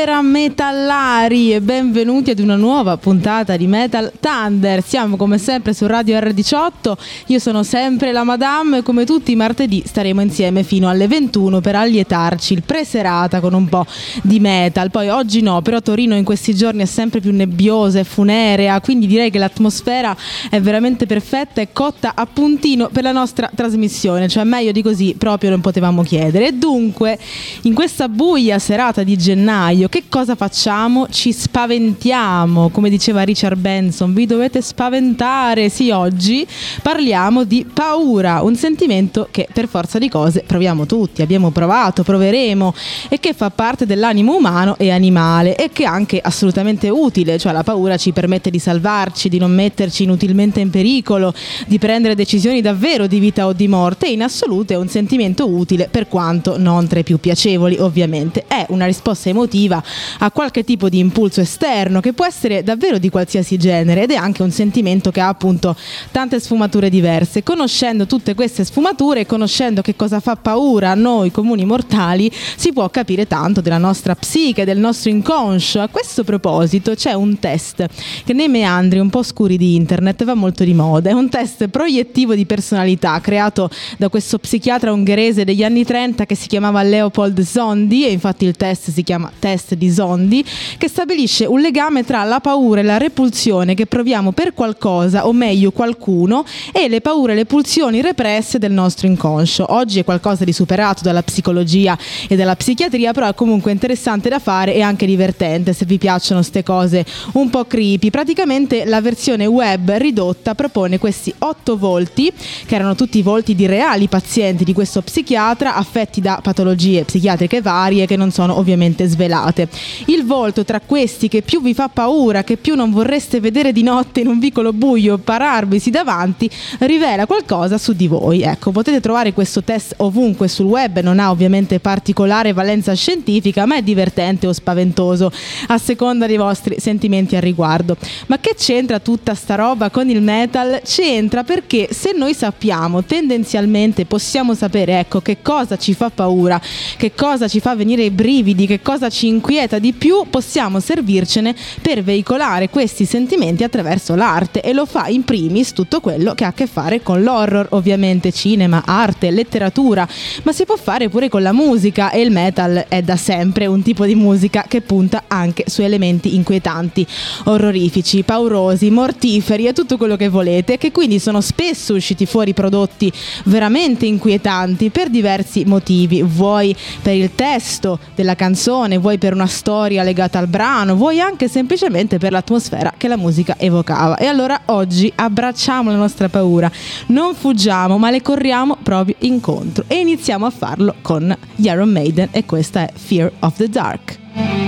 ser Metallari e benvenuti ad una nuova puntata di Metal Thunder. Siamo come sempre su Radio R18. Io sono sempre la Madame e come tutti i martedì staremo insieme fino alle 21 per allietarci il preserata con un po' di metal. Poi oggi no, però Torino in questi giorni è sempre più nebbiosa e funerea, quindi direi che l'atmosfera è veramente perfetta e cotta a puntino per la nostra trasmissione, cioè meglio di così proprio non potevamo chiedere. E dunque, in questa buia serata di gennaio, che cosa facciamo? Ci spaventiamo, come diceva Richard Benson, vi dovete spaventare. Sì, oggi parliamo di paura, un sentimento che per forza di cose proviamo tutti, abbiamo provato, proveremo e che fa parte dell'animo umano e animale e che è anche assolutamente utile, cioè la paura ci permette di salvarci, di non metterci inutilmente in pericolo, di prendere decisioni davvero di vita o di morte e in assoluto è un sentimento utile per quanto non tra i più piacevoli, ovviamente. È una risposta emotiva a qualche tipo di impulso esterno che può essere davvero di qualsiasi genere ed è anche un sentimento che ha appunto tante sfumature diverse. Conoscendo tutte queste sfumature e conoscendo che cosa fa paura a noi comuni mortali, si può capire tanto della nostra psiche, del nostro inconscio. A questo proposito c'è un test che nei meandri un po' scuri di internet va molto di moda. È un test proiettivo di personalità creato da questo psichiatra ungherese degli anni 30 che si chiamava Leopold Zondi e infatti il test si chiama test di Zondi, che stabilisce un legame tra la paura e la repulsione che proviamo per qualcosa, o meglio qualcuno, e le paure e le pulsioni represse del nostro inconscio. Oggi è qualcosa di superato dalla psicologia e dalla psichiatria, però è comunque interessante da fare e anche divertente se vi piacciono queste cose un po' creepy. Praticamente la versione web ridotta propone questi otto volti, che erano tutti i volti di reali pazienti di questo psichiatra affetti da patologie psichiatriche varie che non sono ovviamente svelate. Il volto tra questi che più vi fa paura, che più non vorreste vedere di notte in un vicolo buio pararvisi davanti, rivela qualcosa su di voi. Ecco, potete trovare questo test ovunque sul web, non ha ovviamente particolare valenza scientifica, ma è divertente o spaventoso a seconda dei vostri sentimenti al riguardo. Ma che c'entra tutta sta roba con il metal? C'entra perché se noi sappiamo tendenzialmente possiamo sapere ecco che cosa ci fa paura, che cosa ci fa venire i brividi, che cosa ci inquieta di più, possiamo servircene per veicolare questi sentimenti attraverso l'arte e lo fa in primis tutto quello che ha a che fare con l'horror, ovviamente cinema, arte, letteratura, ma si può fare pure con la musica e il metal è da sempre un tipo di musica che punta anche su elementi inquietanti, orrorifici, paurosi, mortiferi e tutto quello che volete, che quindi sono spesso usciti fuori prodotti veramente inquietanti per diversi motivi, vuoi per il testo della canzone, vuoi per una storia legata al brano, vuoi anche semplicemente per l'atmosfera che la musica evocava. E allora oggi abbracciamo la nostra paura, non fuggiamo, ma le corriamo proprio incontro e iniziamo a farlo con Iron Maiden e questa è Fear of the Dark.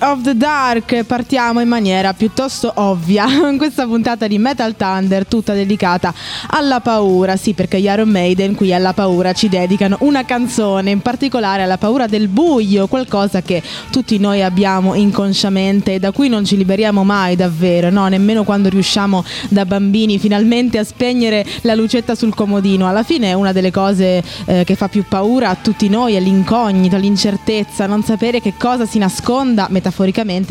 Of the Dark. Partiamo in maniera piuttosto ovvia in questa puntata di Metal Thunder, tutta dedicata alla paura. Sì, perché gli Iron Maiden qui alla paura ci dedicano una canzone, in particolare alla paura del buio, qualcosa che tutti noi abbiamo inconsciamente e da cui non ci liberiamo mai davvero, no? Nemmeno quando riusciamo da bambini finalmente a spegnere la lucetta sul comodino. Alla fine è una delle cose eh, che fa più paura a tutti noi, è l'incognito, l'incertezza, non sapere che cosa si nasconda metaforicamente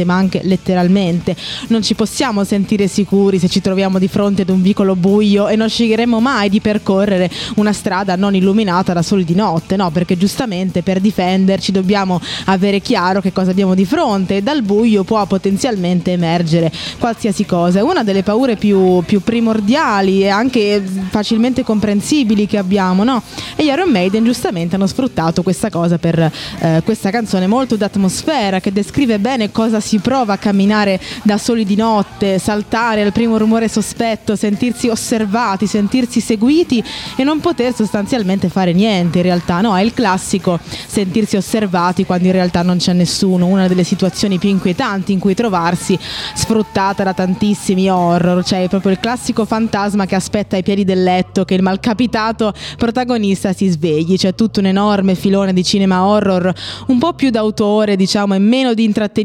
ma anche letteralmente. Non ci possiamo sentire sicuri se ci troviamo di fronte ad un vicolo buio e non sceglieremo mai di percorrere una strada non illuminata da soli di notte, no? Perché giustamente per difenderci dobbiamo avere chiaro che cosa abbiamo di fronte e dal buio può potenzialmente emergere qualsiasi cosa. È una delle paure più, più primordiali e anche facilmente comprensibili che abbiamo, no? E gli Iron Maiden giustamente hanno sfruttato questa cosa per eh, questa canzone molto d'atmosfera che descrive bene cosa si prova a camminare da soli di notte, saltare al primo rumore sospetto, sentirsi osservati, sentirsi seguiti e non poter sostanzialmente fare niente in realtà, no? È il classico sentirsi osservati quando in realtà non c'è nessuno, una delle situazioni più inquietanti in cui trovarsi, sfruttata da tantissimi horror, cioè proprio il classico fantasma che aspetta ai piedi del letto che il malcapitato protagonista si svegli, c'è tutto un enorme filone di cinema horror un po' più d'autore, diciamo, e meno di intrattenimento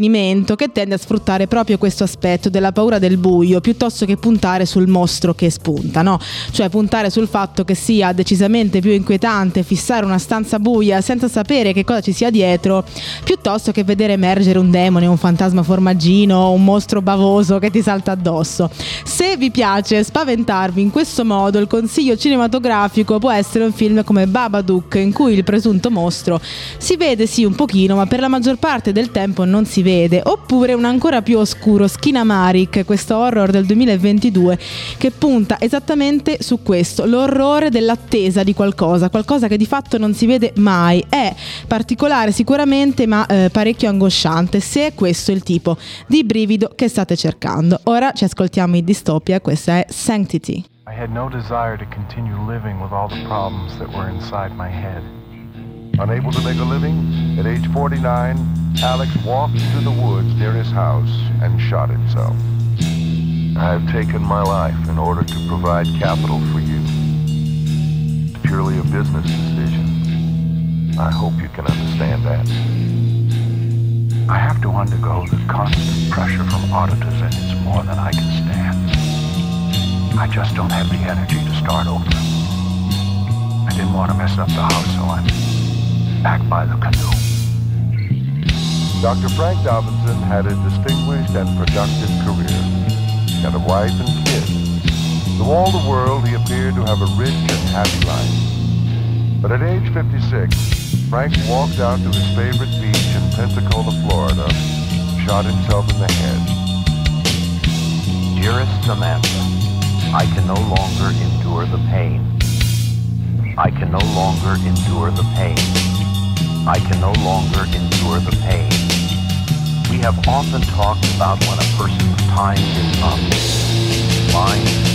che tende a sfruttare proprio questo aspetto della paura del buio piuttosto che puntare sul mostro che spunta, no? Cioè puntare sul fatto che sia decisamente più inquietante fissare una stanza buia senza sapere che cosa ci sia dietro, piuttosto che vedere emergere un demone, un fantasma formaggino, un mostro bavoso che ti salta addosso. Se vi piace spaventarvi in questo modo, il consiglio cinematografico può essere un film come Babadook, in cui il presunto mostro si vede sì un pochino, ma per la maggior parte del tempo non si vede, oppure un ancora più oscuro Skinamarik, questo horror del 2022 che punta esattamente su questo, l'orrore dell'attesa di qualcosa, qualcosa che di fatto non si vede mai. È particolare sicuramente, ma eh, parecchio angosciante, se è questo il tipo di brivido che state cercando. Ora ci ascoltiamo in distopia, questa è Sanctity. I had no desire to continue living with all the problems that were inside my head. Unable to make a living, at age 49, Alex walked into the woods near his house and shot himself. I have taken my life in order to provide capital for you. It's purely a business decision. I hope you can understand that. I have to undergo the constant pressure from auditors and it's more than I can stand. I just don't have the energy to start over. I didn't want to mess up the house, so I'm back by the canoe. Dr. Frank Dobinson had a distinguished and productive career and a wife and kids. To all the world, he appeared to have a rich and happy life. But at age 56, Frank walked out to his favorite beach in Pensacola, Florida, shot himself in the head. Dearest Samantha, I can no longer endure the pain. I can no longer endure the pain. I can no longer endure the pain. We have often talked about when a person's time is up. Mine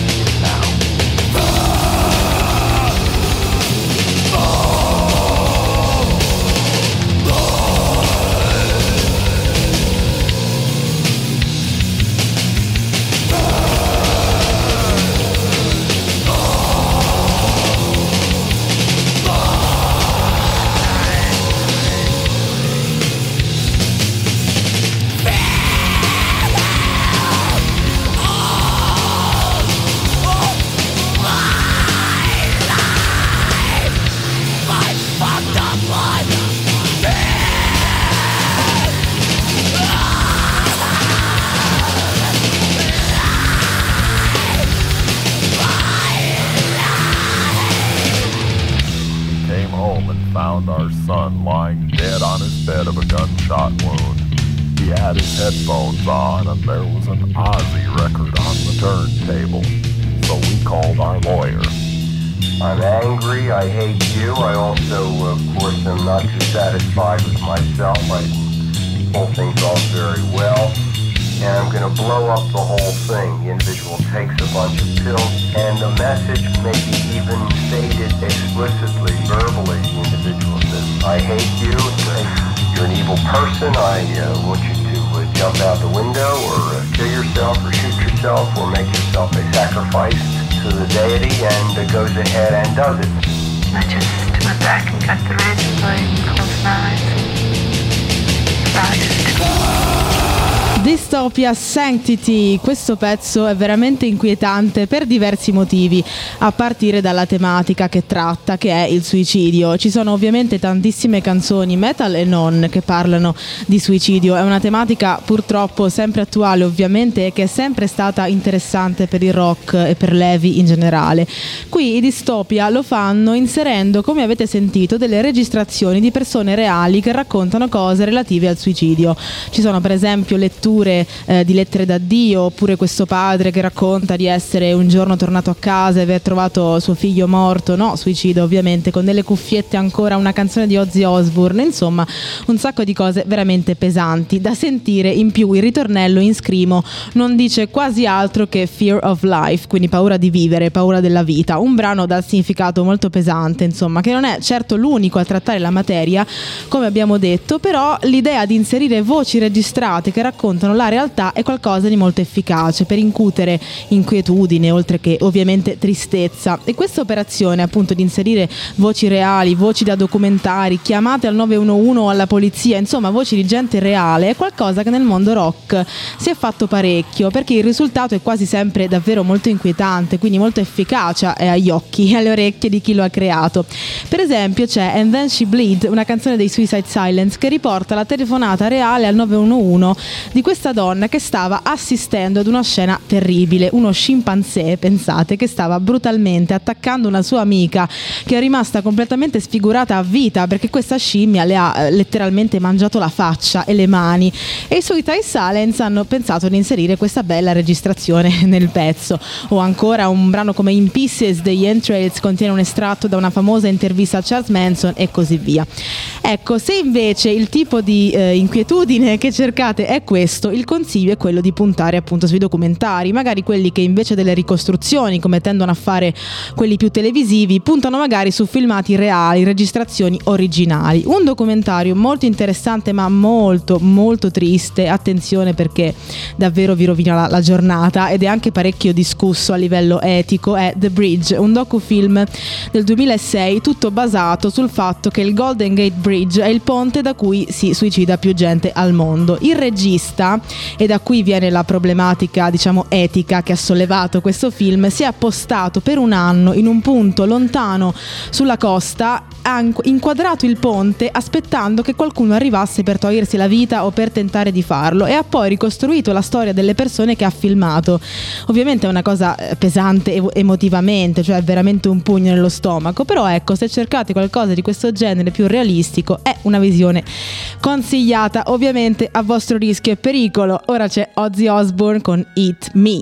headphones on and there was an Ozzy record on the turntable. So we called our lawyer. I'm angry. I hate you. I also, of course, am not too satisfied with myself. I pull things off very well. And I'm going to blow up the whole thing. The individual takes a bunch of pills, and the message may be even stated explicitly, verbally. The individual says, I hate you. You're an evil person. I uh, want you jump out the window or uh, kill yourself or shoot yourself or make yourself a sacrifice to the deity and goes ahead and does it. I just went back and got the blade and closed my eyes. Surprised. Dystopia Sanctity, questo pezzo è veramente inquietante per diversi motivi, a partire dalla tematica che tratta, che è il suicidio. Ci sono ovviamente tantissime canzoni metal e non che parlano di suicidio, è una tematica purtroppo sempre attuale ovviamente e che è sempre stata interessante per il rock e per Levi in generale. Qui i Dystopia lo fanno inserendo, come avete sentito, delle registrazioni di persone reali che raccontano cose relative al suicidio. Ci sono per esempio letture letture eh, di lettere d'addio, oppure questo padre che racconta di essere un giorno tornato a casa e aver trovato suo figlio morto, no, suicidio ovviamente, con delle cuffiette ancora, una canzone di Ozzy Osbourne, insomma un sacco di cose veramente pesanti da sentire, in più il ritornello in scrimo non dice quasi altro che fear of life, quindi paura di vivere, paura della vita, un brano dal significato molto pesante, insomma, che non è certo l'unico a trattare la materia, come abbiamo detto, però l'idea di inserire voci registrate che raccontano raccontano la realtà è qualcosa di molto efficace per incutere inquietudine oltre che ovviamente tristezza e questa operazione appunto di inserire voci reali, voci da documentari, chiamate al 911 o alla polizia, insomma voci di gente reale è qualcosa che nel mondo rock si è fatto parecchio perché il risultato è quasi sempre davvero molto inquietante, quindi molto efficace agli occhi e alle orecchie di chi lo ha creato. Per esempio c'è And Then She Bleed, una canzone dei Suicide Silence che riporta la telefonata reale al 911 di questa donna che stava assistendo ad una scena terribile, uno scimpanzé, pensate, che stava brutalmente attaccando una sua amica che è rimasta completamente sfigurata a vita perché questa scimmia le ha eh, letteralmente mangiato la faccia e le mani. E i suoi Thai Silence hanno pensato di inserire questa bella registrazione nel pezzo. O ancora un brano come In Pieces degli Entrails contiene un estratto da una famosa intervista a Charles Manson e così via. Ecco, se invece il tipo di eh, inquietudine che cercate è questo questo il consiglio è quello di puntare appunto sui documentari, magari quelli che invece delle ricostruzioni, come tendono a fare quelli più televisivi, puntano magari su filmati reali, registrazioni originali. Un documentario molto interessante ma molto molto triste, attenzione perché davvero vi rovina la, la giornata ed è anche parecchio discusso a livello etico, è The Bridge, un docufilm del 2006 tutto basato sul fatto che il Golden Gate Bridge è il ponte da cui si suicida più gente al mondo. Il regista e da qui viene la problematica diciamo etica che ha sollevato questo film si è appostato per un anno in un punto lontano sulla costa ha inquadrato il ponte aspettando che qualcuno arrivasse per togliersi la vita o per tentare di farlo e ha poi ricostruito la storia delle persone che ha filmato. Ovviamente è una cosa eh, pesante emotivamente, cioè veramente un pugno nello stomaco, però ecco, se cercate qualcosa di questo genere più realistico è una visione consigliata, ovviamente a vostro rischio e pericolo. Ora c'è Ozzy Osbourne con Eat Me.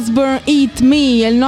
Ozzy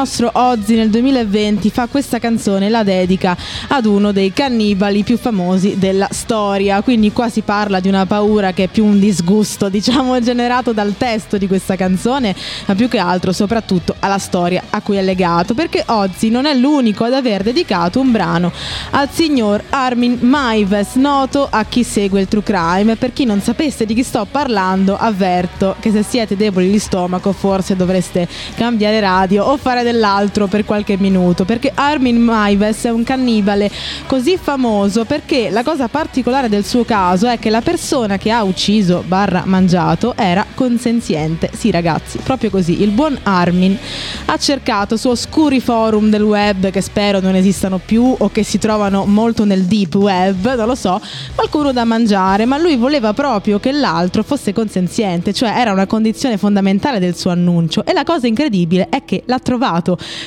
nostro Ozzy nel 2020 fa questa canzone la dedica ad uno dei cannibali più famosi della storia. Quindi qua si parla di una paura che è più un disgusto diciamo generato dal testo di questa canzone ma più che altro soprattutto alla storia a cui è legato. Perché Ozzy non è l'unico ad aver dedicato un brano al signor Armin Maives noto a chi segue il true crime. Per chi non sapesse di chi sto parlando avverto che se siete deboli di stomaco forse dovreste cambiare radio o fare dell'altro per qualche minuto perché Armin Maives è un cannibale così famoso perché la cosa particolare del suo caso è che la persona che ha ucciso barra mangiato era consenziente sì ragazzi proprio così il buon Armin ha cercato su oscuri forum del web che spero non esistano più o che si trovano molto nel deep web non lo so qualcuno da mangiare ma lui voleva proprio che l'altro fosse consenziente cioè era una condizione fondamentale del suo annuncio e la cosa incredibile è che l'ha trovato.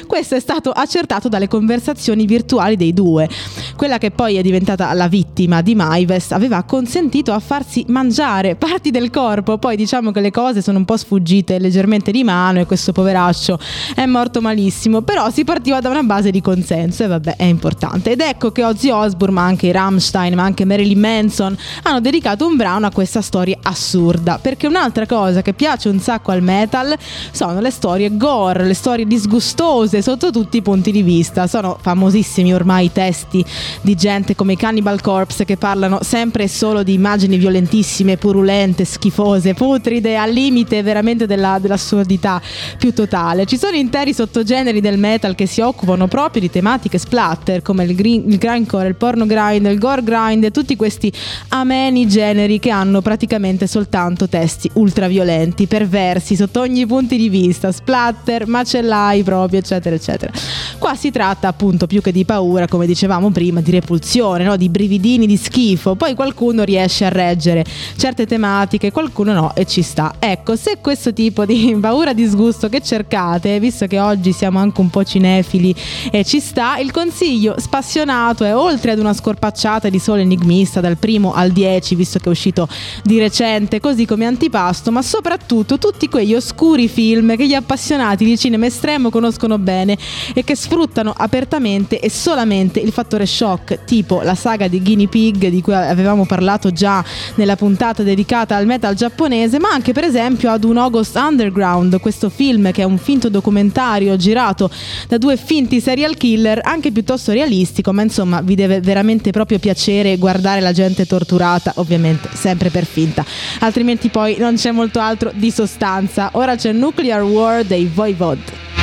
Questo è stato accertato dalle conversazioni virtuali dei due. Quella che poi è diventata la vittima di Maives aveva consentito a farsi mangiare parti del corpo, poi diciamo che le cose sono un po' sfuggite leggermente di mano e questo poveraccio è morto malissimo, però si partiva da una base di consenso e vabbè è importante. Ed ecco che Ozzy Osbourne, ma anche Rammstein, ma anche Marilyn Manson hanno dedicato un brano a questa storia assurda, perché un'altra cosa che piace un sacco al metal sono le storie gore, le storie disgustose sotto tutti i punti di vista. Sono famosissimi ormai i testi di gente come i Cannibal Corpse che parlano sempre e solo di immagini violentissime, purulente, schifose, putride, al limite veramente della, dell'assurdità più totale. Ci sono interi sottogeneri del metal che si occupano proprio di tematiche splatter come il, green, il grindcore, il porno grind, il gore grind e tutti questi ameni generi che hanno praticamente soltanto testi ultraviolenti, perversi sotto ogni punto di vista, splatter, macellai proprio, eccetera, eccetera. Qua si tratta appunto più che di paura, come dicevamo prima, di repulsione, no? di brividini di schifo. Poi qualcuno riesce a reggere certe tematiche, qualcuno no e ci sta. Ecco, se questo tipo di paura, disgusto che cercate, visto che oggi siamo anche un po' cinefili e ci sta, il consiglio spassionato è oltre ad una scorpacciata di solo enigmista dal primo al 10, visto che è uscito di recente, così come antipasto, ma soprattutto tutti quegli oscuri film che gli appassionati di cinema estremo conoscono bene e che sfruttano apertamente e solamente il fattore shock, tipo la saga di Guinea Pig di cui avevamo parlato già nella puntata dedicata al metal giapponese, ma anche per esempio ad un August Underground, questo film che è un finto documentario girato da due finti serial killer, anche piuttosto realistico, ma insomma vi deve veramente proprio piacere guardare la gente torturata, ovviamente sempre per finta, altrimenti poi non c'è molto altro di sostanza. Ora c'è Nuclear War dei Voivod.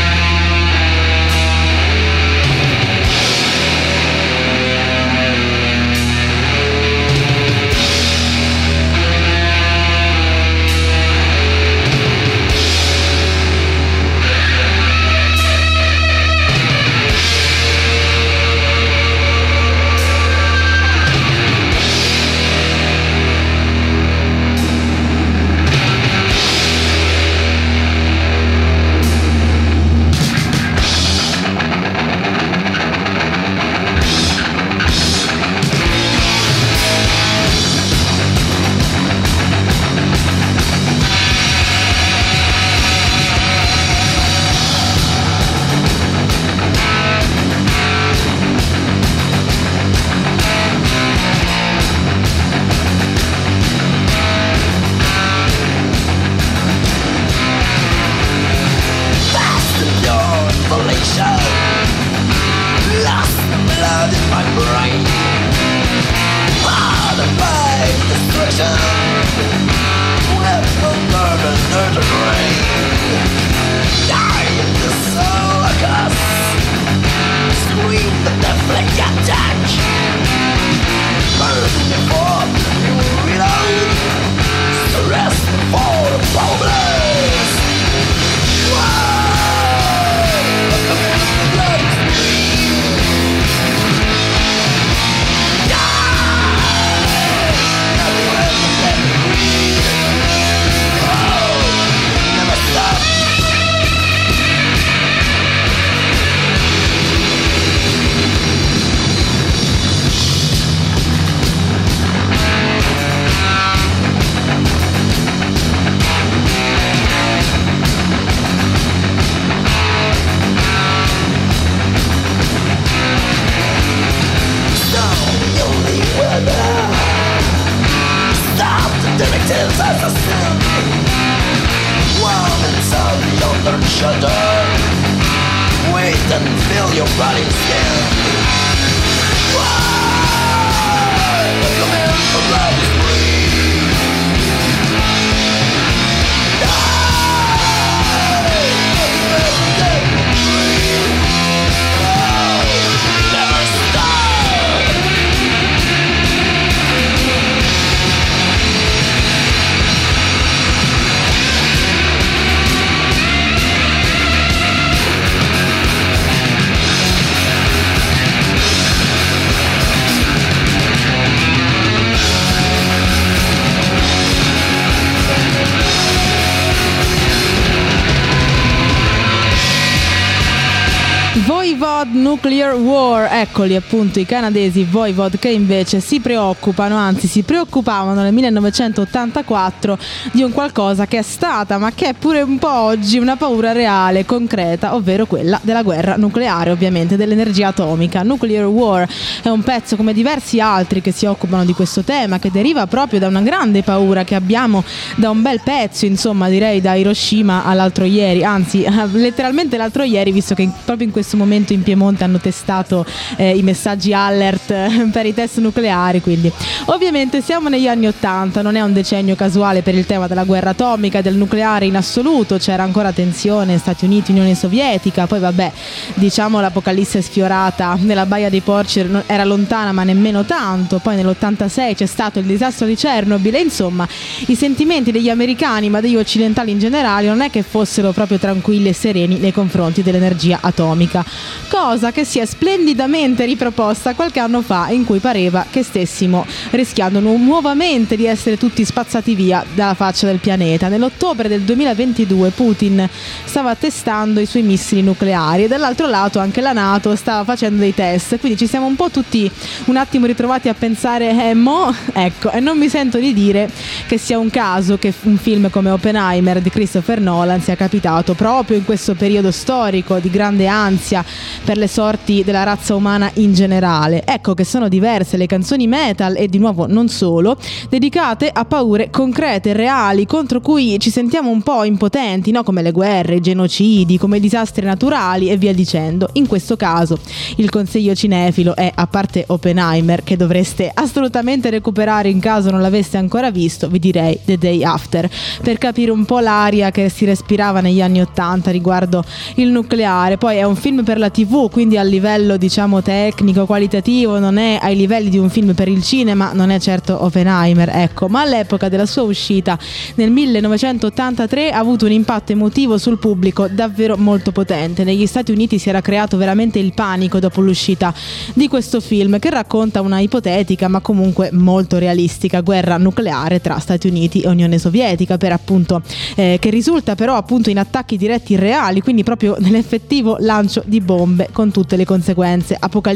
War, eccoli appunto i canadesi Voivod che invece si preoccupano, anzi si preoccupavano nel 1984 di un qualcosa che è stata, ma che è pure un po' oggi una paura reale, concreta, ovvero quella della guerra nucleare, ovviamente dell'energia atomica. Nuclear War è un pezzo come diversi altri che si occupano di questo tema, che deriva proprio da una grande paura che abbiamo da un bel pezzo, insomma direi da Hiroshima all'altro ieri, anzi letteralmente l'altro ieri, visto che proprio in questo momento in Piemonte hanno testato eh, i messaggi alert per i test nucleari, quindi. Ovviamente siamo negli anni Ottanta, non è un decennio casuale per il tema della guerra atomica e del nucleare in assoluto, c'era ancora tensione Stati Uniti, Unione Sovietica, poi vabbè, diciamo l'apocalisse sfiorata nella Baia dei Porci era lontana ma nemmeno tanto, poi nell'86 c'è stato il disastro di Chernobyl e insomma i sentimenti degli americani ma degli occidentali in generale non è che fossero proprio tranquilli e sereni nei confronti dell'energia atomica, cosa che si è splendidamente riproposta qualche anno fa in cui pareva che stessimo rischiando nu- nuovamente di essere tutti spazzati via dalla faccia del pianeta. Nell'ottobre del 2022 Putin stava testando i suoi missili nucleari e dall'altro lato anche la Nato stava facendo dei test, quindi ci siamo un po' tutti un attimo ritrovati a pensare eh mo, ecco, e non mi sento di dire che sia un caso che un film come Oppenheimer di Christopher Nolan sia capitato proprio in questo periodo storico di grande ansia per le sorti della razza umana in generale. Ecco che sono diverse le canzoni metal e di nuovo non solo, dedicate a paure concrete, reali, contro cui ci sentiamo un po' impotenti, no? come le guerre, i genocidi, come i disastri naturali e via dicendo. In questo caso il consiglio cinefilo è, a parte Oppenheimer, che dovreste assolutamente recuperare in caso non l'aveste ancora visto, vi direi The Day After, per capire un po' l'aria che si respirava negli anni Ottanta riguardo il nucleare. Poi è un film per la TV, quindi a livello diciamo tecnico, qualitativo, non è ai livelli di un film per il cinema, non è certo Oppenheimer, ecco, ma all'epoca della sua uscita nel 1983 ha avuto un impatto emotivo sul pubblico davvero molto potente. Negli Stati Uniti si era creato veramente il panico dopo l'uscita di questo film che racconta una ipotetica ma comunque molto realistica guerra nucleare tra Stati Uniti e Unione Sovietica per appunto eh, che risulta però appunto in attacchi diretti reali, quindi proprio nell'effettivo lancio di bombe con tutte le conseguenze apocalittiche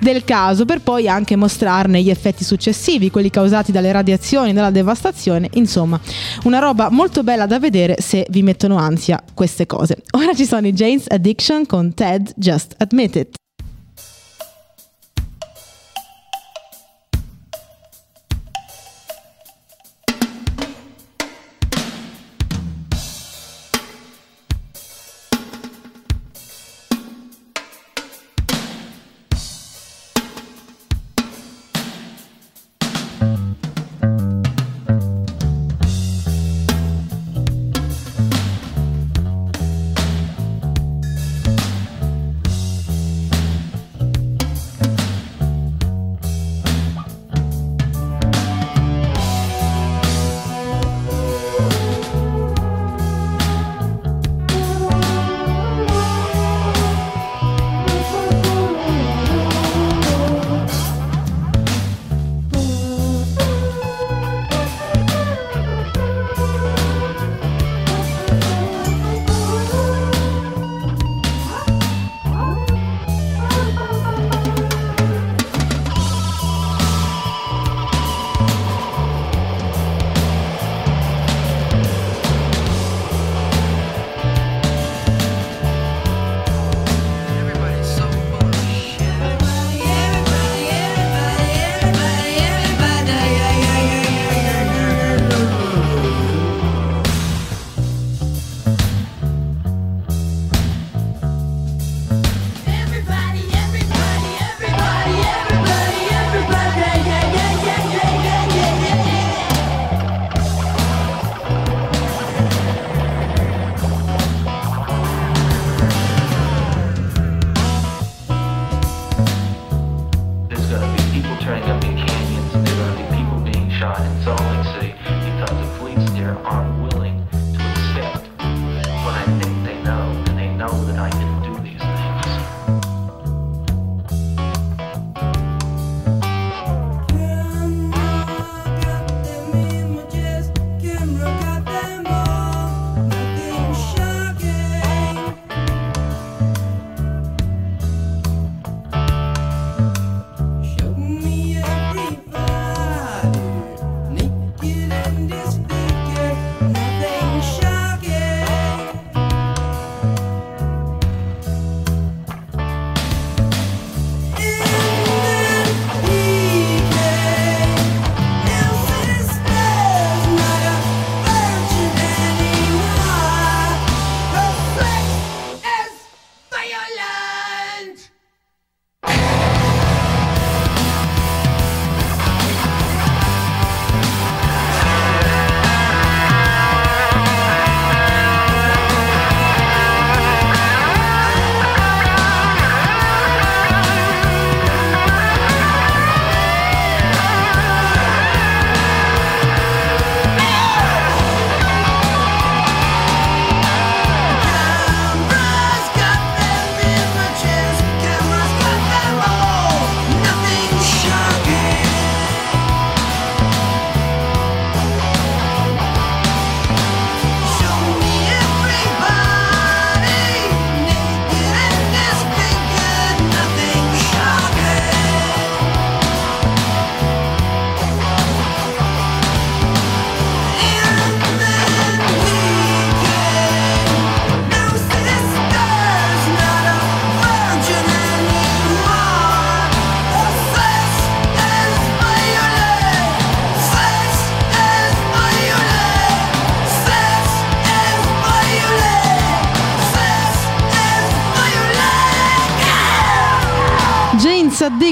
del caso per poi anche mostrarne gli effetti successivi, quelli causati dalle radiazioni, dalla devastazione, insomma, una roba molto bella da vedere se vi mettono ansia queste cose. Ora ci sono i Jane's Addiction con Ted Just Admit It.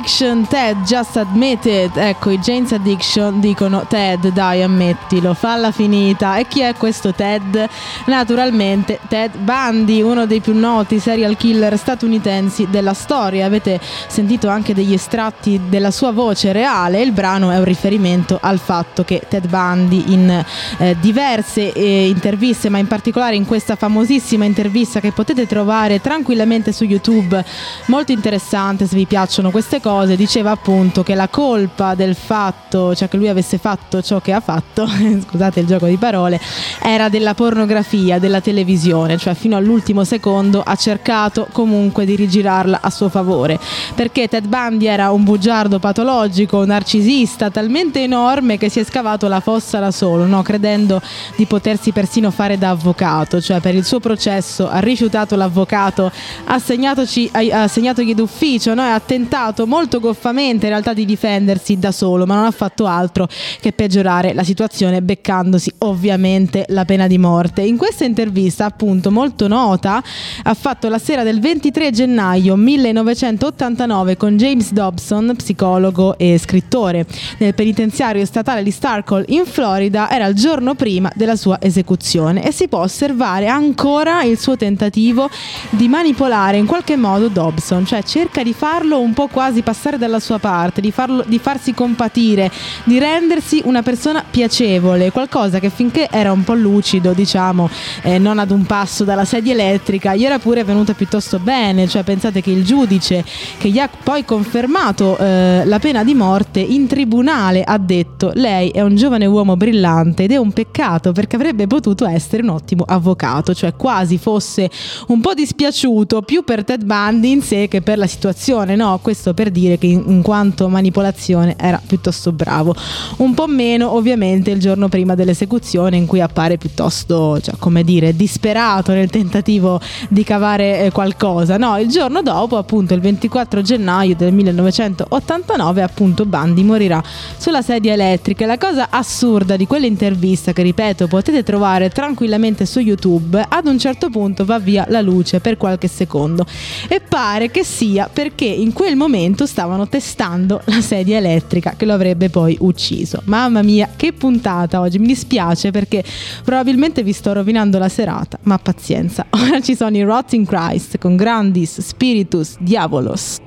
Addiction, Ted, just admit it. Ecco, i Jane's Addiction dicono Ted, dai, ammettilo, falla finita. E chi è questo Ted? Naturalmente Ted Bundy, uno dei più noti serial killer statunitensi della storia. Avete sentito anche degli estratti della sua voce reale. Il brano è un riferimento al fatto che Ted Bundy in eh, diverse eh, interviste, ma in particolare in questa famosissima intervista che potete trovare tranquillamente su YouTube, molto interessante se vi piacciono queste cose, diceva appunto che la colpa del fatto, cioè che lui avesse fatto ciò che ha fatto, scusate il gioco di parole, era della pornografia, della televisione, cioè fino all'ultimo secondo ha cercato comunque di rigirarla a suo favore, perché Ted Bundy era un bugiardo patologico, narcisista talmente enorme che si è scavato la fossa da solo, no? credendo di potersi persino fare da avvocato, cioè per il suo processo ha rifiutato l'avvocato, ha assegnatogli d'ufficio, no? ha tentato molto goffamente in realtà di difendersi da solo, ma non ha fatto altro che peggiorare la situazione beccandosi ovviamente la pena di morte. In questa intervista, appunto molto nota, ha fatto la sera del 23 gennaio 1989 con James Dobson, psicologo e scrittore. Nel penitenziario statale di Starkle in Florida era il giorno prima della sua esecuzione e si può osservare ancora il suo tentativo di manipolare in qualche modo Dobson, cioè cerca di farlo un po' quasi passare dalla sua parte, di, farlo, di farsi compatire, di rendersi una persona piacevole, qualcosa che finché era un po' lucido, diciamo, eh, non ad un passo dalla sedia elettrica, gli era pure venuta piuttosto bene, cioè pensate che il giudice che gli ha poi confermato eh, la pena di morte in tribunale ha detto lei è un giovane uomo brillante ed è un peccato perché avrebbe potuto essere un ottimo avvocato, cioè quasi fosse un po' dispiaciuto più per Ted Bundy in sé che per la situazione, no? Questo per dire che in, quanto manipolazione era piuttosto bravo. Un po' meno ovviamente il giorno prima dell'esecuzione in cui appare piuttosto, cioè, come dire, disperato nel tentativo di cavare eh, qualcosa. No, il giorno dopo, appunto il 24 gennaio del 1989, appunto Bundy morirà sulla sedia elettrica. La cosa assurda di quell'intervista, che ripeto potete trovare tranquillamente su YouTube, ad un certo punto va via la luce per qualche secondo e pare che sia perché in quel momento stavano testando la sedia elettrica che lo avrebbe poi ucciso. Mamma mia, che puntata oggi, mi dispiace perché probabilmente vi sto rovinando la serata, ma pazienza. Ora ci sono i Rotting Christ con Grandis Spiritus Diavolos.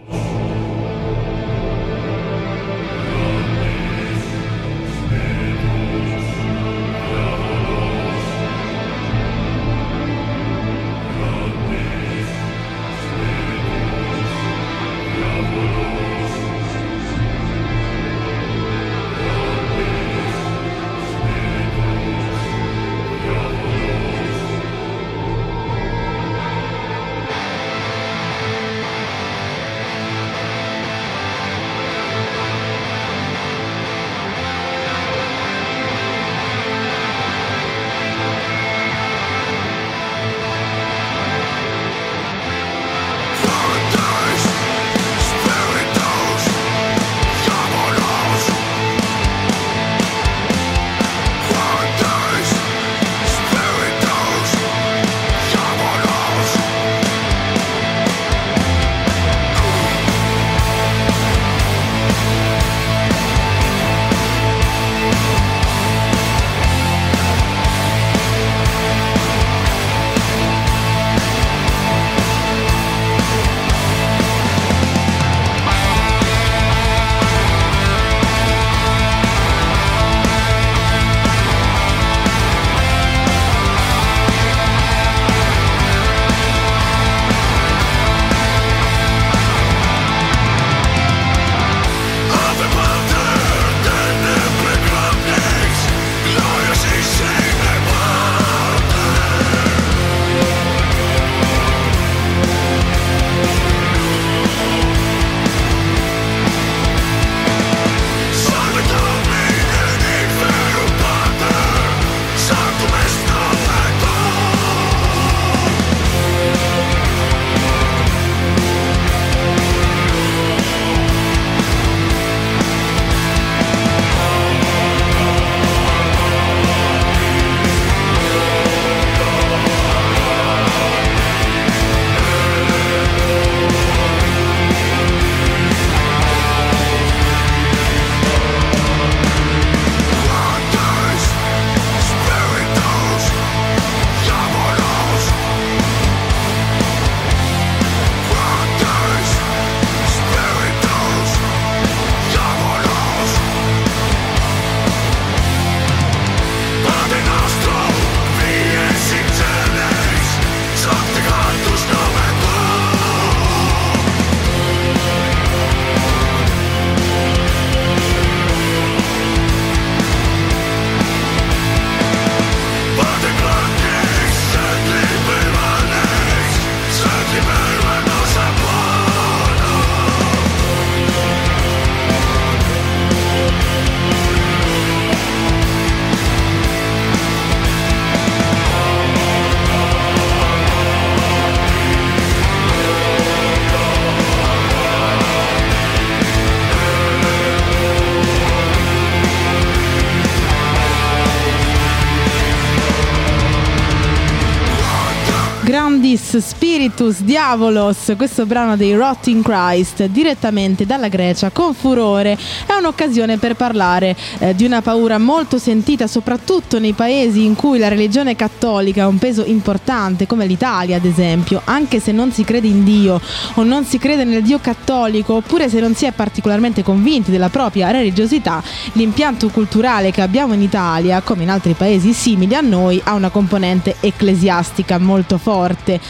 Spiritus Diavolos, questo brano dei Rotting Christ direttamente dalla Grecia con furore, è un'occasione per parlare eh, di una paura molto sentita soprattutto nei paesi in cui la religione cattolica ha un peso importante, come l'Italia ad esempio, anche se non si crede in Dio o non si crede nel Dio cattolico, oppure se non si è particolarmente convinti della propria religiosità, l'impianto culturale che abbiamo in Italia, come in altri paesi simili a noi, ha una componente ecclesiastica molto forte,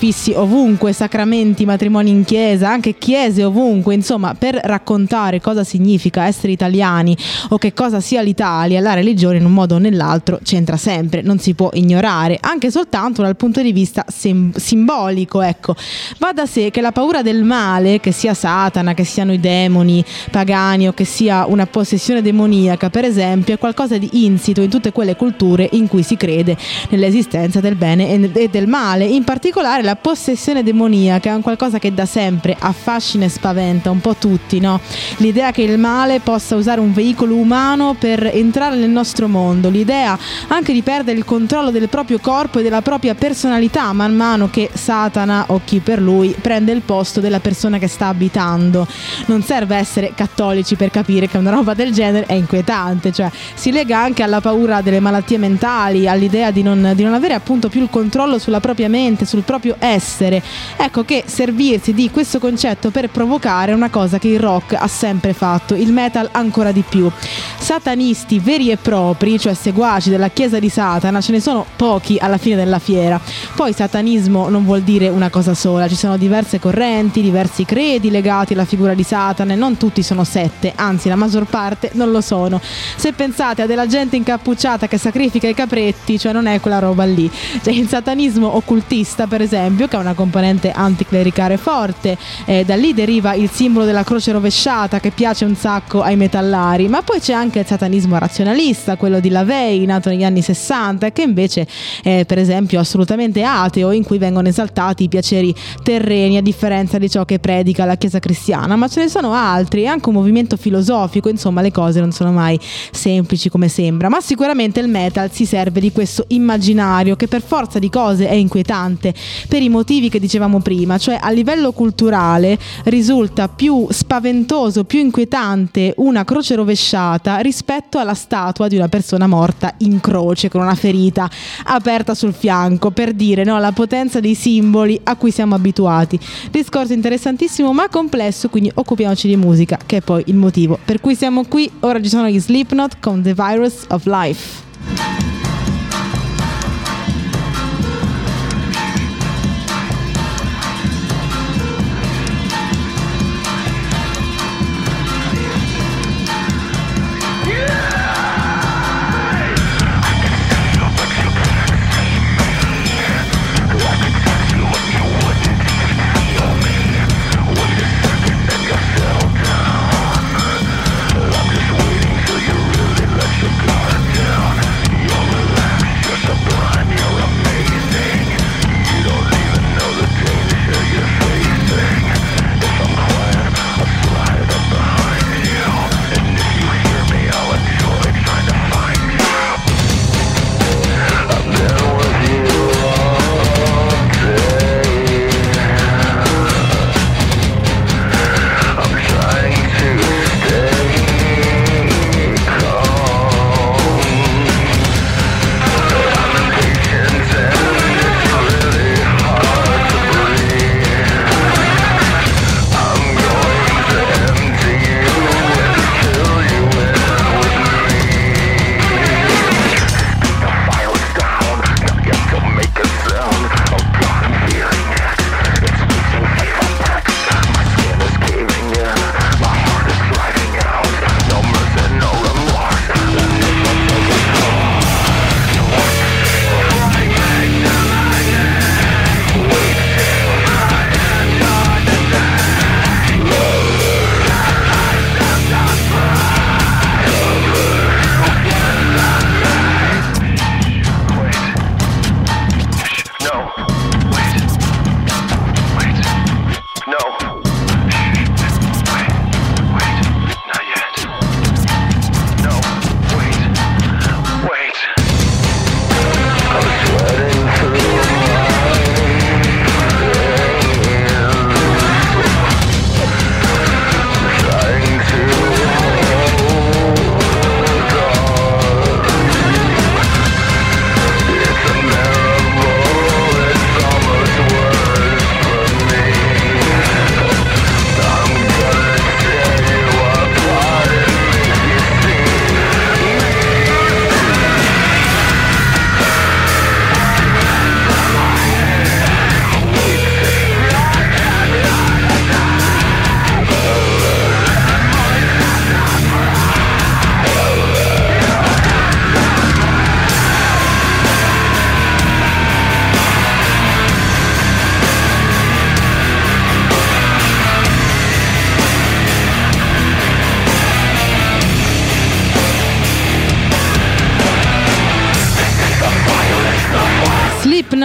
crocifissi ovunque, sacramenti, matrimoni in chiesa, anche chiese ovunque, insomma, per raccontare cosa significa essere italiani o che cosa sia l'Italia, la religione in un modo o nell'altro c'entra sempre, non si può ignorare, anche soltanto dal punto di vista sim- simbolico, ecco. Va da sé che la paura del male, che sia Satana, che siano i demoni pagani o che sia una possessione demoniaca, per esempio, è qualcosa di insito in tutte quelle culture in cui si crede nell'esistenza del bene e del male. In particolare la possessione demoniaca è un qualcosa che da sempre affascina e spaventa un po' tutti, no? L'idea che il male possa usare un veicolo umano per entrare nel nostro mondo, l'idea anche di perdere il controllo del proprio corpo e della propria personalità man mano che Satana o chi per lui prende il posto della persona che sta abitando. Non serve essere cattolici per capire che una roba del genere è inquietante, cioè si lega anche alla paura delle malattie mentali, all'idea di non, di non avere appunto più il controllo sulla propria mente, sul proprio essere. Ecco che servirsi di questo concetto per provocare una cosa che il rock ha sempre fatto, il metal ancora di più. Satanisti veri e propri, cioè seguaci della chiesa di Satana, ce ne sono pochi alla fine della fiera. Poi satanismo non vuol dire una cosa sola, ci sono diverse correnti, diversi credi legati alla figura di Satana e non tutti sono sette, anzi la maggior parte non lo sono. Se pensate a della gente incappucciata che sacrifica i capretti, cioè non è quella roba lì. Cioè il satanismo occultista, per esempio, che ha una componente anticlericale forte, eh, da lì deriva il simbolo della croce rovesciata che piace un sacco ai metallari, ma poi c'è anche il satanismo razionalista, quello di Lavey, nato negli anni 60, che invece è per esempio assolutamente ateo, in cui vengono esaltati i piaceri terreni a differenza di ciò che predica la Chiesa cristiana, ma ce ne sono altri, anche un movimento filosofico, insomma le cose non sono mai semplici come sembra, ma sicuramente il metal si serve di questo immaginario che per forza di cose è inquietante per i motivi che dicevamo prima, cioè a livello culturale risulta più spaventoso, più inquietante una croce rovesciata rispetto alla statua di una persona morta in croce con una ferita aperta sul fianco per dire no, la potenza dei simboli a cui siamo abituati. Discorso interessantissimo ma complesso, quindi occupiamoci di musica, che è poi il motivo per cui siamo qui. Ora ci sono gli Slipknot con The Virus of Life.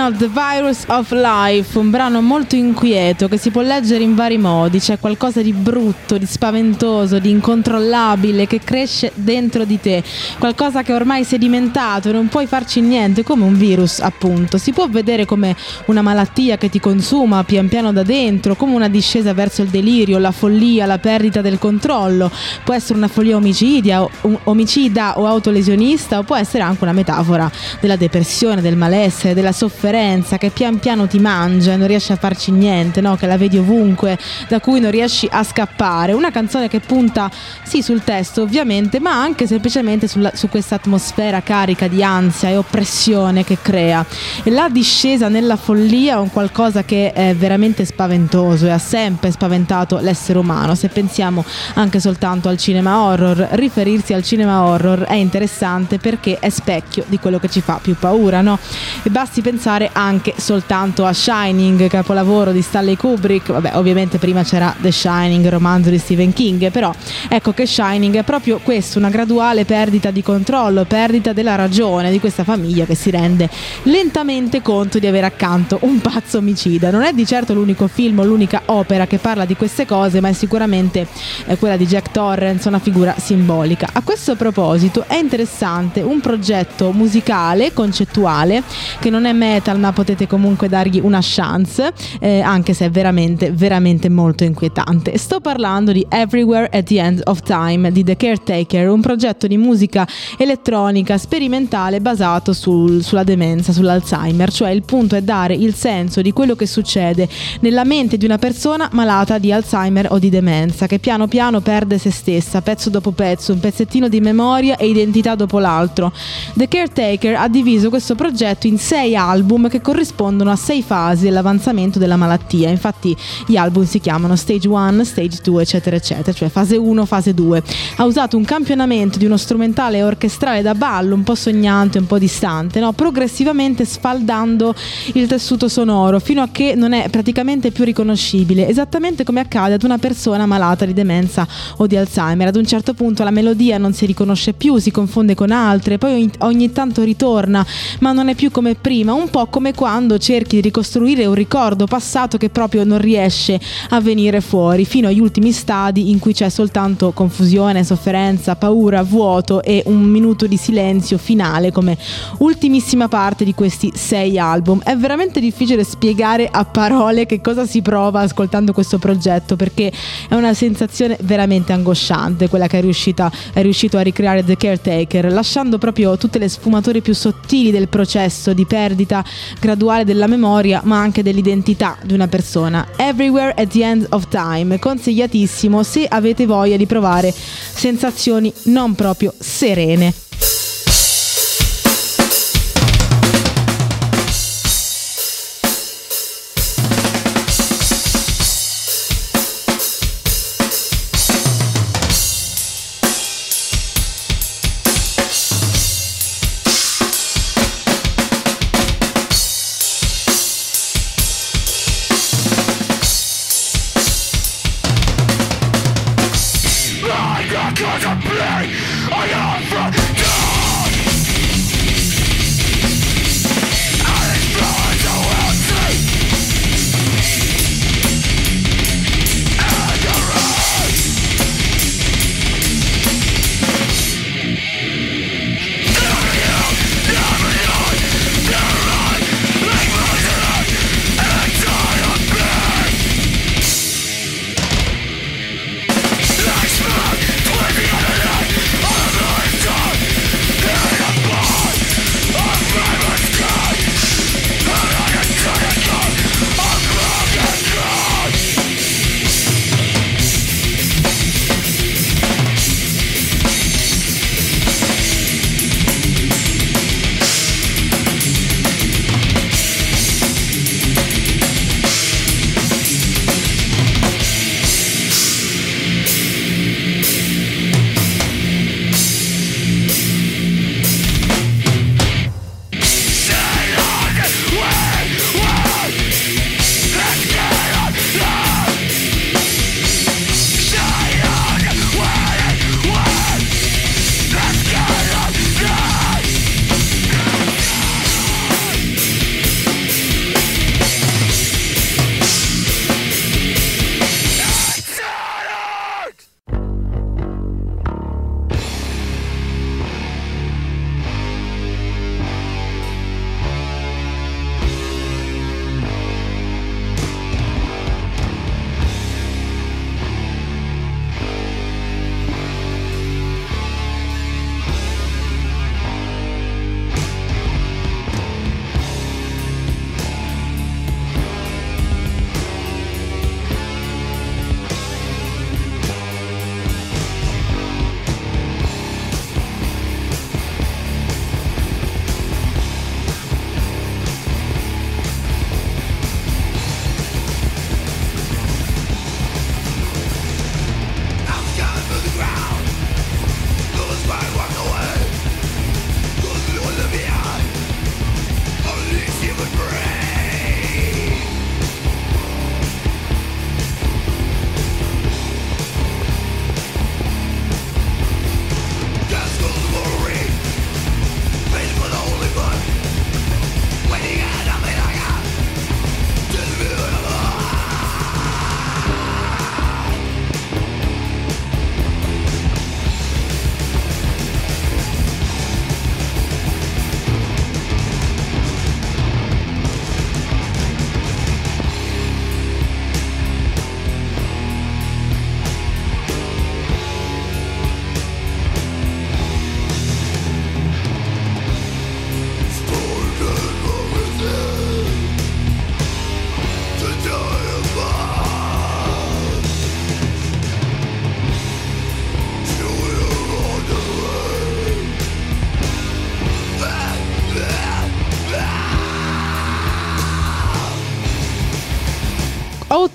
Erano The Virus of Life, un brano molto inquieto che si può leggere in vari modi. C'è qualcosa di brutto, di spaventoso, di incontrollabile che cresce dentro di te, qualcosa che ormai è sedimentato e non puoi farci niente, come un virus, appunto. Si può vedere come una malattia che ti consuma pian piano da dentro, come una discesa verso il delirio, la follia, la perdita del controllo. Può essere una follia omicidia, omicida o autolesionista, o può essere anche una metafora della depressione, del malessere, della sofferenza che pian piano ti mangia e non riesci a farci niente, no? che la vedi ovunque, da cui non riesci a scappare. Una canzone che punta sì sul testo ovviamente, ma anche semplicemente sulla, su questa atmosfera carica di ansia e oppressione che crea. E la discesa nella follia è un qualcosa che è veramente spaventoso e ha sempre spaventato l'essere umano. Se pensiamo anche soltanto al cinema horror, riferirsi al cinema horror è interessante perché è specchio di quello che ci fa più paura, no? E basti pensare anche soltanto a Shining, capolavoro di Stanley Kubrick. Vabbè, ovviamente prima c'era The Shining, romanzo di Stephen King, però ecco che Shining è proprio questo, una graduale perdita di controllo, perdita della ragione di questa famiglia che si rende lentamente conto di avere accanto un pazzo omicida. Non è di certo l'unico film o l'unica opera che parla di queste cose, ma è sicuramente eh, quella di Jack Torrance, una figura simbolica. A questo proposito è interessante un progetto musicale, concettuale, che non è metal, ma potete comunque dargli una chance, eh, anche se è veramente, veramente molto inquietante. Sto parlando di Everywhere at the End of Time di The Caretaker, un progetto di musica elettronica sperimentale basato sul, sulla demenza, sull'Alzheimer, cioè il punto è dare il senso di quello che succede nella mente di una persona malata di Alzheimer o di demenza, che piano piano perde se stessa, pezzo dopo pezzo, un pezzettino di memoria e identità dopo l'altro. The Caretaker ha diviso questo progetto in sei album che corrispondono a sei fasi dell'avanzamento della malattia. Infatti gli album si chiamano Stage 1, Stage 2, eccetera, eccetera, cioè fase 1, fase 2. Ha usato un campionamento di uno strumentale orchestrale da ballo, un po' sognante, un po' distante, no? progressivamente sfaldando il tessuto sonoro fino a che non è praticamente più riconoscibile, esattamente come accade ad una persona malata di demenza o di Alzheimer. Ad un certo punto la melodia non si riconosce più, si confonde con altre, poi ogni, ogni tanto ritorna, ma non è più come prima, un po' come quando cerchi di ricostruire un ricordo passato che proprio non riesce a venire fuori, fino agli ultimi stadi in cui c'è soltanto confusione, sofferenza, paura, vuoto e un minuto di silenzio finale come ultimissima parte di questi sei album. È veramente difficile spiegare a parole che cosa si prova ascoltando questo progetto perché è una sensazione veramente angosciante quella che è, riuscita, è riuscito a ricreare The Caretaker, lasciando proprio tutte le sfumature più sottili del processo di perdita graduale della memoria ma anche dell'identità di una persona. Everywhere at the End of Time, consigliatissimo se avete voglia di provare sensazioni non proprio serene.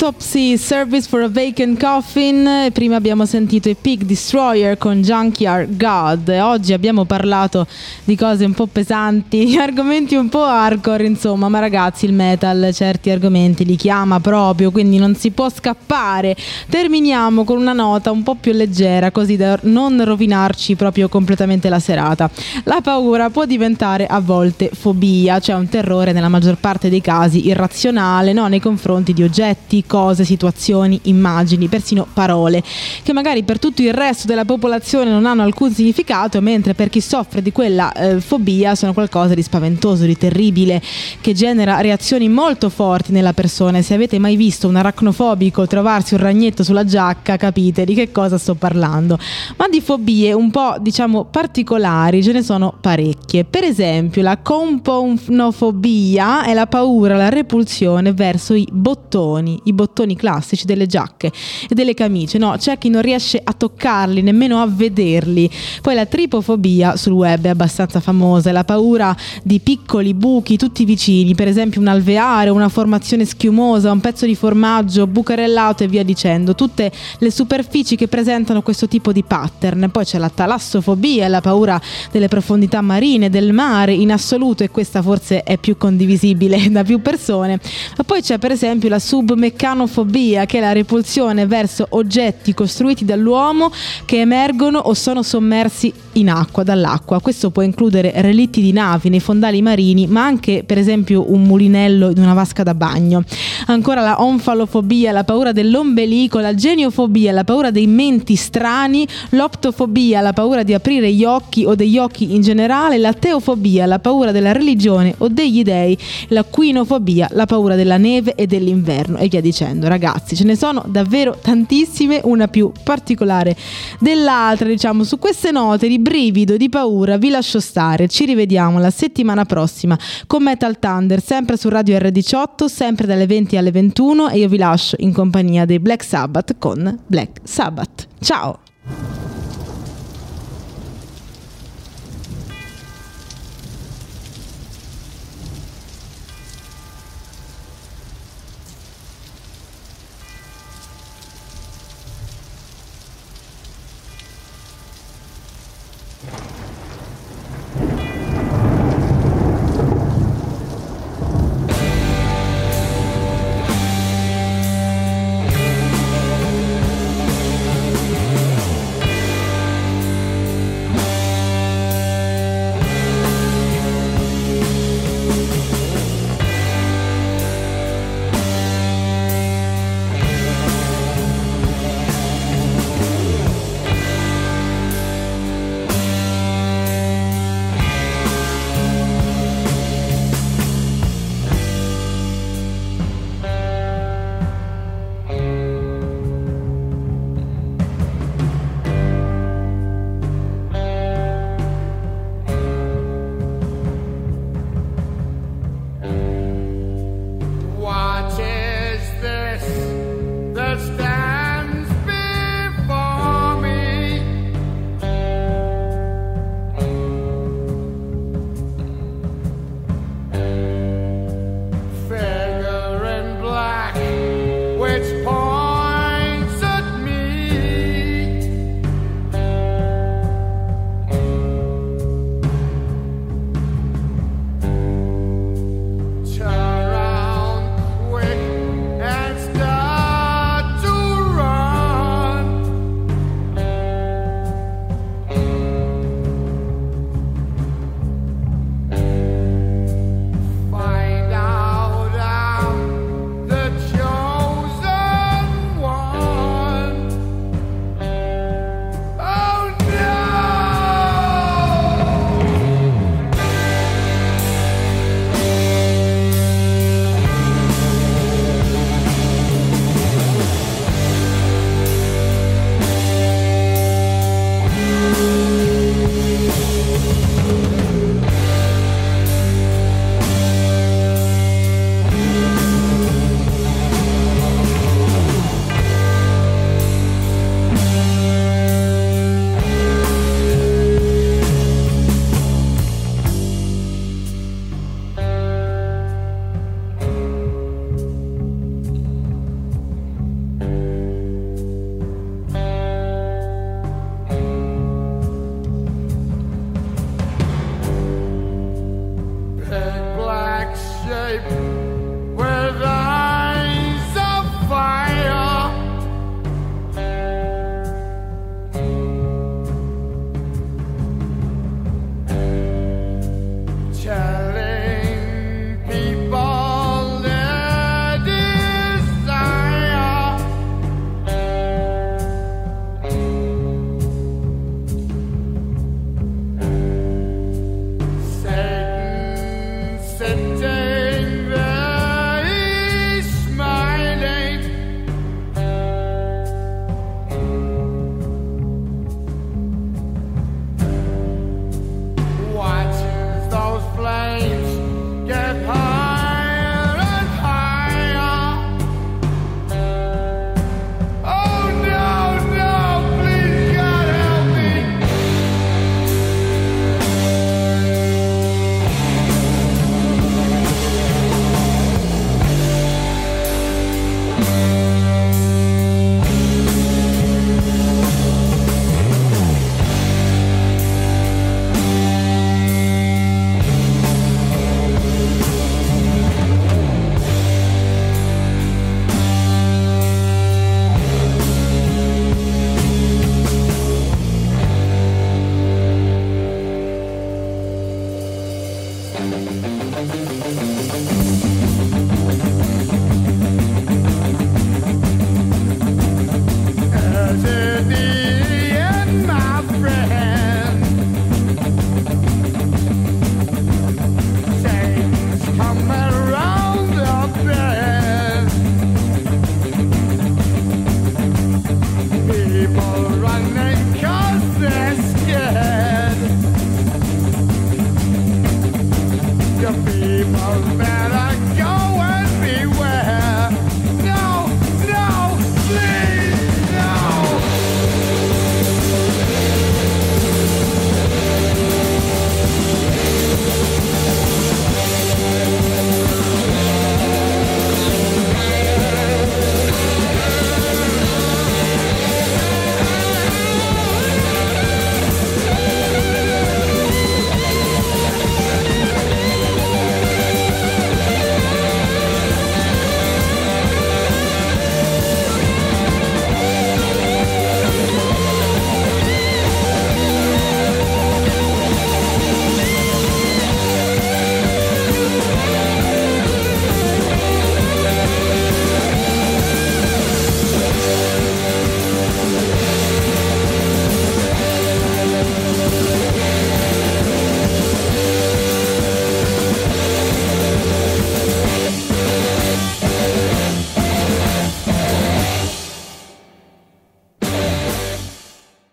Autopsy Service for a Vacant Coffin. Prima abbiamo sentito i Pig Destroyer con Junkyard God. Oggi abbiamo parlato di cose un po' pesanti, argomenti un po' hardcore, insomma. Ma ragazzi, il metal certi argomenti li chiama proprio, quindi non si può scappare. Terminiamo con una nota un po' più leggera, così da non rovinarci proprio completamente la serata. La paura può diventare a volte fobia, cioè un terrore nella maggior parte dei casi irrazionale, no? nei confronti di oggetti cose, situazioni, immagini, persino parole, che magari per tutto il resto della popolazione non hanno alcun significato, mentre per chi soffre di quella eh, fobia sono qualcosa di spaventoso, di terribile, che genera reazioni molto forti nella persona. Se avete mai visto un aracnofobico trovarsi un ragnetto sulla giacca, capite di che cosa sto parlando. Ma di fobie un po' diciamo particolari ce ne sono parecchie. Per esempio, la componofobia è la paura, la repulsione verso i bottoni, i bottoni classici delle giacche e delle camicie, no, c'è chi non riesce a toccarli, nemmeno a vederli. Poi la tripofobia sul web è abbastanza famosa, è la paura di piccoli buchi tutti vicini, per esempio un alveare, una formazione schiumosa, un pezzo di formaggio bucarellato e via dicendo, tutte le superfici che presentano questo tipo di pattern. Poi c'è la talassofobia, la paura delle profondità marine, del mare in assoluto e questa forse è più condivisibile da più persone. Ma poi c'è per esempio la submeccanica meccanofobia, che è la repulsione verso oggetti costruiti dall'uomo che emergono o sono sommersi in acqua, dall'acqua. Questo può includere relitti di navi nei fondali marini, ma anche per esempio un mulinello in una vasca da bagno. Ancora la onfalofobia, la paura dell'ombelico, la geniofobia, la paura dei menti strani, l'optofobia, la paura di aprire gli occhi o degli occhi in generale, la teofobia, la paura della religione o degli dei, la quinofobia, la paura della neve e dell'inverno e via dicendo. Ragazzi, ce ne sono davvero tantissime, una più particolare dell'altra, diciamo, su queste note di brivido, di paura, vi lascio stare. Ci rivediamo la settimana prossima con Metal Thunder, sempre su Radio R18, sempre dalle 20 alle 21 e io vi lascio in compagnia dei Black Sabbath con Black Sabbath. Ciao!